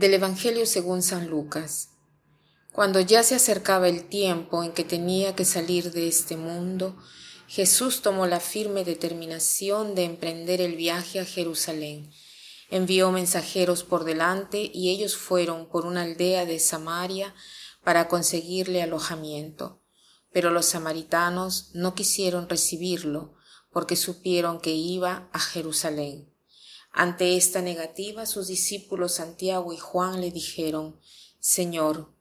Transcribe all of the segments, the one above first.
Del Evangelio según San Lucas. Cuando ya se acercaba el tiempo en que tenía que salir de este mundo, Jesús tomó la firme determinación de emprender el viaje a Jerusalén. Envió mensajeros por delante y ellos fueron por una aldea de Samaria para conseguirle alojamiento. Pero los samaritanos no quisieron recibirlo porque supieron que iba a Jerusalén. Ante esta negativa, sus discípulos Santiago y Juan le dijeron, Señor,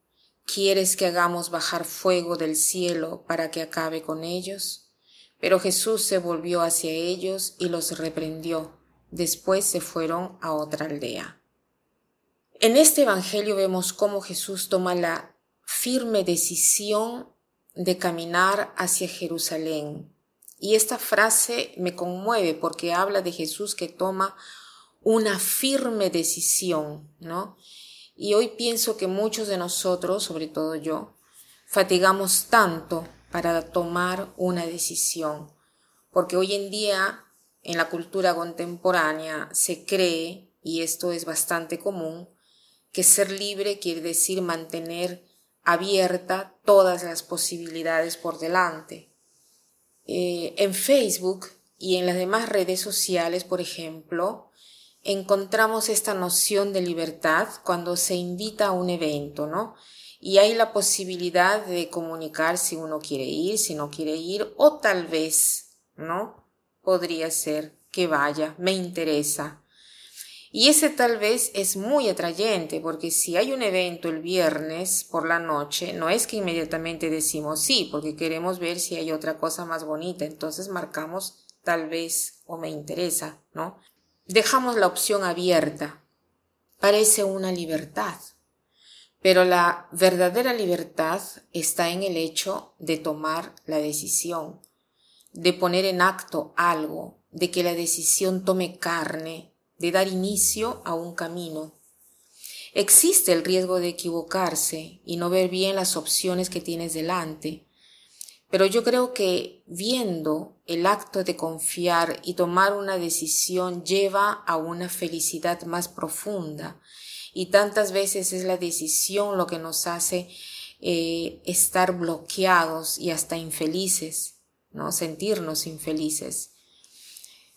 ¿quieres que hagamos bajar fuego del cielo para que acabe con ellos? Pero Jesús se volvió hacia ellos y los reprendió. Después se fueron a otra aldea. En este Evangelio vemos cómo Jesús toma la firme decisión de caminar hacia Jerusalén. Y esta frase me conmueve porque habla de Jesús que toma una firme decisión, ¿no? Y hoy pienso que muchos de nosotros, sobre todo yo, fatigamos tanto para tomar una decisión, porque hoy en día en la cultura contemporánea se cree, y esto es bastante común, que ser libre quiere decir mantener abierta todas las posibilidades por delante. Eh, en Facebook y en las demás redes sociales, por ejemplo, encontramos esta noción de libertad cuando se invita a un evento, ¿no? Y hay la posibilidad de comunicar si uno quiere ir, si no quiere ir, o tal vez, ¿no? Podría ser que vaya, me interesa. Y ese tal vez es muy atrayente, porque si hay un evento el viernes por la noche, no es que inmediatamente decimos sí, porque queremos ver si hay otra cosa más bonita, entonces marcamos tal vez o me interesa, ¿no? Dejamos la opción abierta. Parece una libertad, pero la verdadera libertad está en el hecho de tomar la decisión, de poner en acto algo, de que la decisión tome carne, de dar inicio a un camino. Existe el riesgo de equivocarse y no ver bien las opciones que tienes delante, pero yo creo que viendo el acto de confiar y tomar una decisión lleva a una felicidad más profunda. Y tantas veces es la decisión lo que nos hace eh, estar bloqueados y hasta infelices, ¿no? Sentirnos infelices.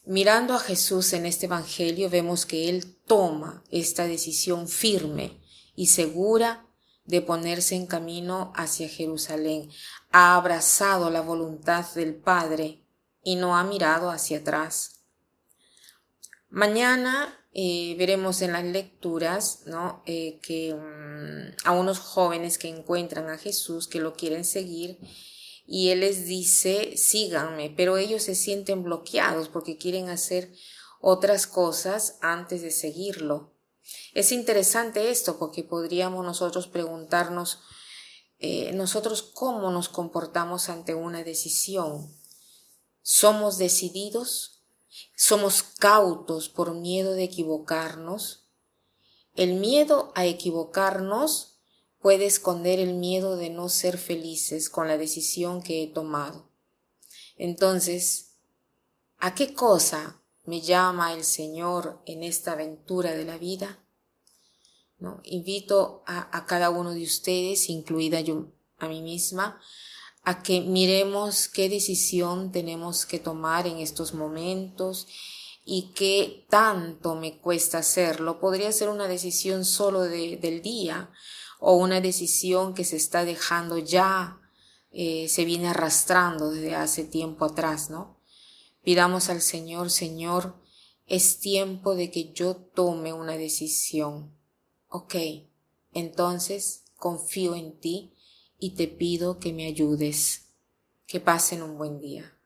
Mirando a Jesús en este Evangelio vemos que Él toma esta decisión firme y segura de ponerse en camino hacia Jerusalén. Ha abrazado la voluntad del Padre y no ha mirado hacia atrás. Mañana eh, veremos en las lecturas ¿no? Eh, que mm, a unos jóvenes que encuentran a Jesús, que lo quieren seguir, y Él les dice, síganme, pero ellos se sienten bloqueados porque quieren hacer otras cosas antes de seguirlo. Es interesante esto porque podríamos nosotros preguntarnos eh, nosotros cómo nos comportamos ante una decisión. ¿Somos decididos? ¿Somos cautos por miedo de equivocarnos? El miedo a equivocarnos puede esconder el miedo de no ser felices con la decisión que he tomado. Entonces, ¿a qué cosa me llama el Señor en esta aventura de la vida? ¿No? Invito a, cada uno de ustedes, incluida yo a mí misma, a que miremos qué decisión tenemos que tomar en estos momentos y qué tanto me cuesta hacerlo. Podría ser una decisión solo de, del día o una decisión que se está dejando ya, eh, se viene arrastrando desde hace tiempo atrás, ¿no? Pidamos al Señor, Señor, es tiempo de que yo tome una decisión. Ok, entonces confío en ti y te pido que me ayudes. Que pasen un buen día.